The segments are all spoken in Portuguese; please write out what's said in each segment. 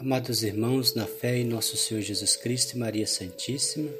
Amados irmãos, na fé em nosso Senhor Jesus Cristo e Maria Santíssima,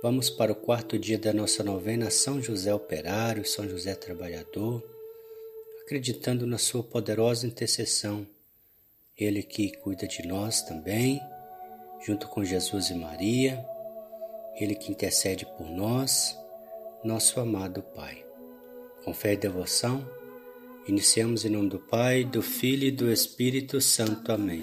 vamos para o quarto dia da nossa novena São José Operário, São José Trabalhador, acreditando na Sua poderosa intercessão. Ele que cuida de nós também, junto com Jesus e Maria, Ele que intercede por nós, nosso amado Pai. Com fé e devoção, iniciamos em nome do Pai, do Filho e do Espírito Santo. Amém.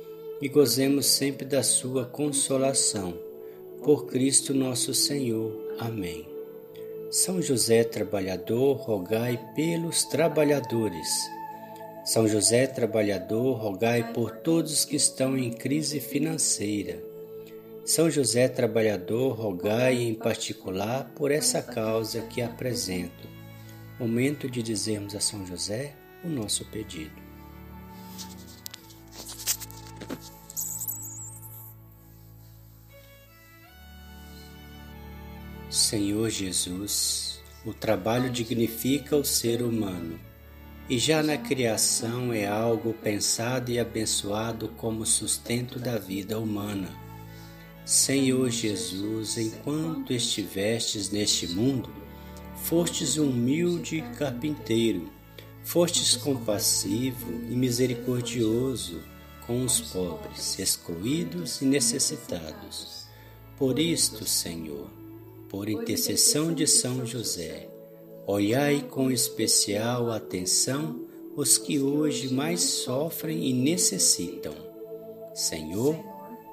e gozemos sempre da sua consolação. Por Cristo nosso Senhor. Amém. São José trabalhador, rogai pelos trabalhadores. São José trabalhador, rogai por todos que estão em crise financeira. São José trabalhador, rogai em particular por essa causa que apresento. Momento de dizermos a São José o nosso pedido. Senhor Jesus, o trabalho dignifica o ser humano e já na criação é algo pensado e abençoado como sustento da vida humana. Senhor Jesus, enquanto estivestes neste mundo, fostes humilde carpinteiro, fostes compassivo e misericordioso com os pobres, excluídos e necessitados. Por isto, Senhor, por intercessão de São José, olhai com especial atenção os que hoje mais sofrem e necessitam. Senhor,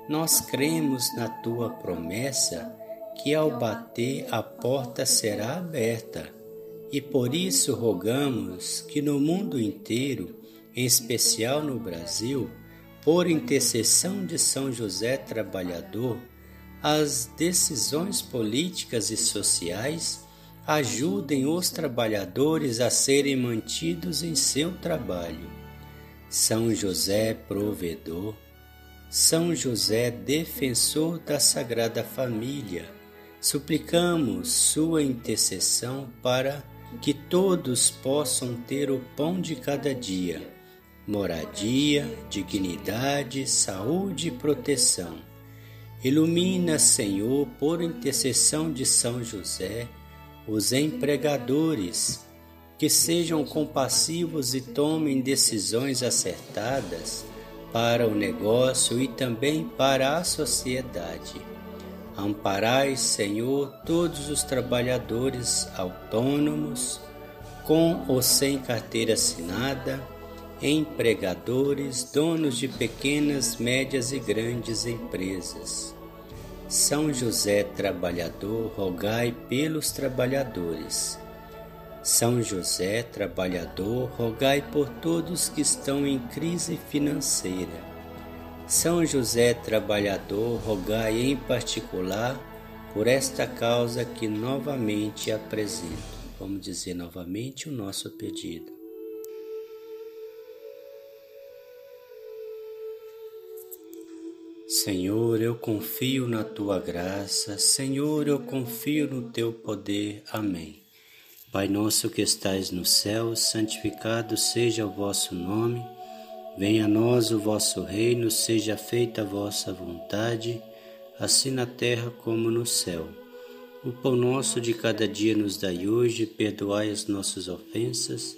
nós cremos na tua promessa que ao bater a porta será aberta, e por isso rogamos que no mundo inteiro, em especial no Brasil, por intercessão de São José Trabalhador, as decisões políticas e sociais ajudem os trabalhadores a serem mantidos em seu trabalho. São José provedor, São José defensor da Sagrada Família, suplicamos sua intercessão para que todos possam ter o pão de cada dia, moradia, dignidade, saúde e proteção Ilumina, Senhor, por intercessão de São José, os empregadores, que sejam compassivos e tomem decisões acertadas para o negócio e também para a sociedade. Amparai, Senhor, todos os trabalhadores autônomos, com ou sem carteira assinada, empregadores, donos de pequenas, médias e grandes empresas. São José Trabalhador, rogai pelos trabalhadores. São José Trabalhador, rogai por todos que estão em crise financeira. São José Trabalhador, rogai em particular por esta causa que novamente apresento. Vamos dizer novamente o nosso pedido. Senhor, eu confio na tua graça, Senhor, eu confio no teu poder. Amém. Pai nosso que estais no céu, santificado seja o vosso nome. Venha a nós o vosso reino, seja feita a vossa vontade, assim na terra como no céu. O pão nosso de cada dia nos dai hoje, perdoai as nossas ofensas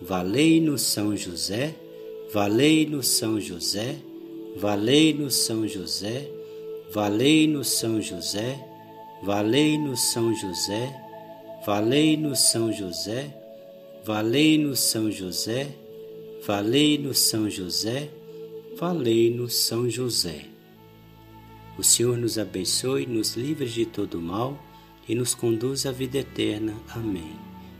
Valei-nos São José, valei-nos São José, valei-nos São José, valei-nos São José, valei-nos São José, valei-nos São José, valei-nos São José, valei-nos São José, valei-nos São José. O Senhor nos abençoe, nos livre de todo mal e nos conduz à vida eterna. Amém.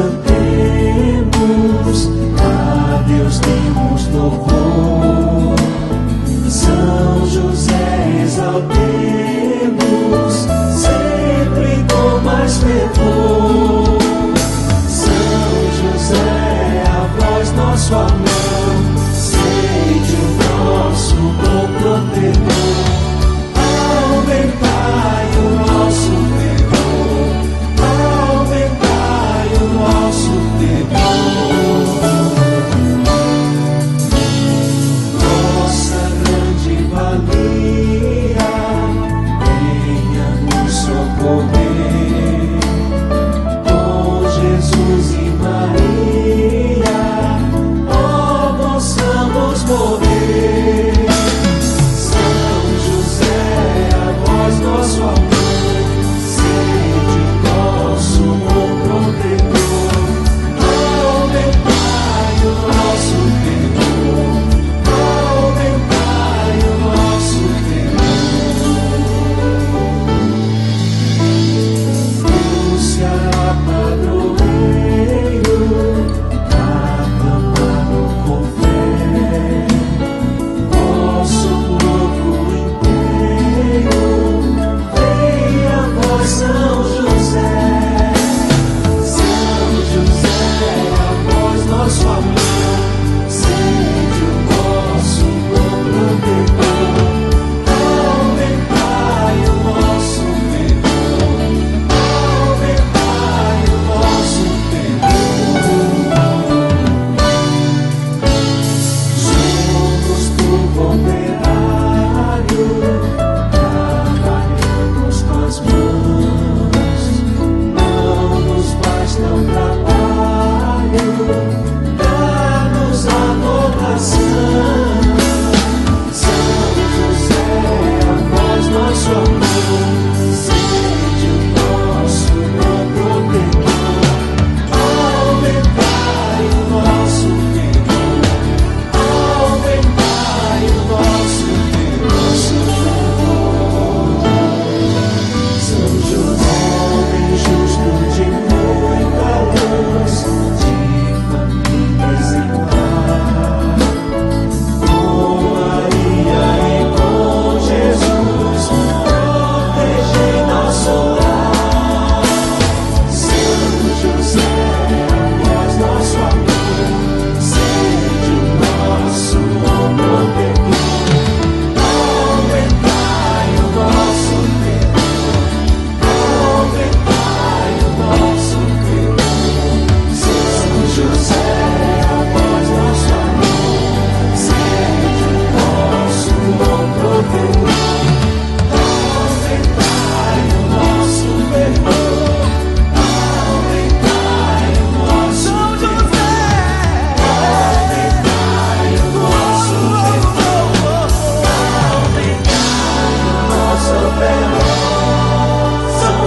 cantemos.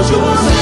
Josie.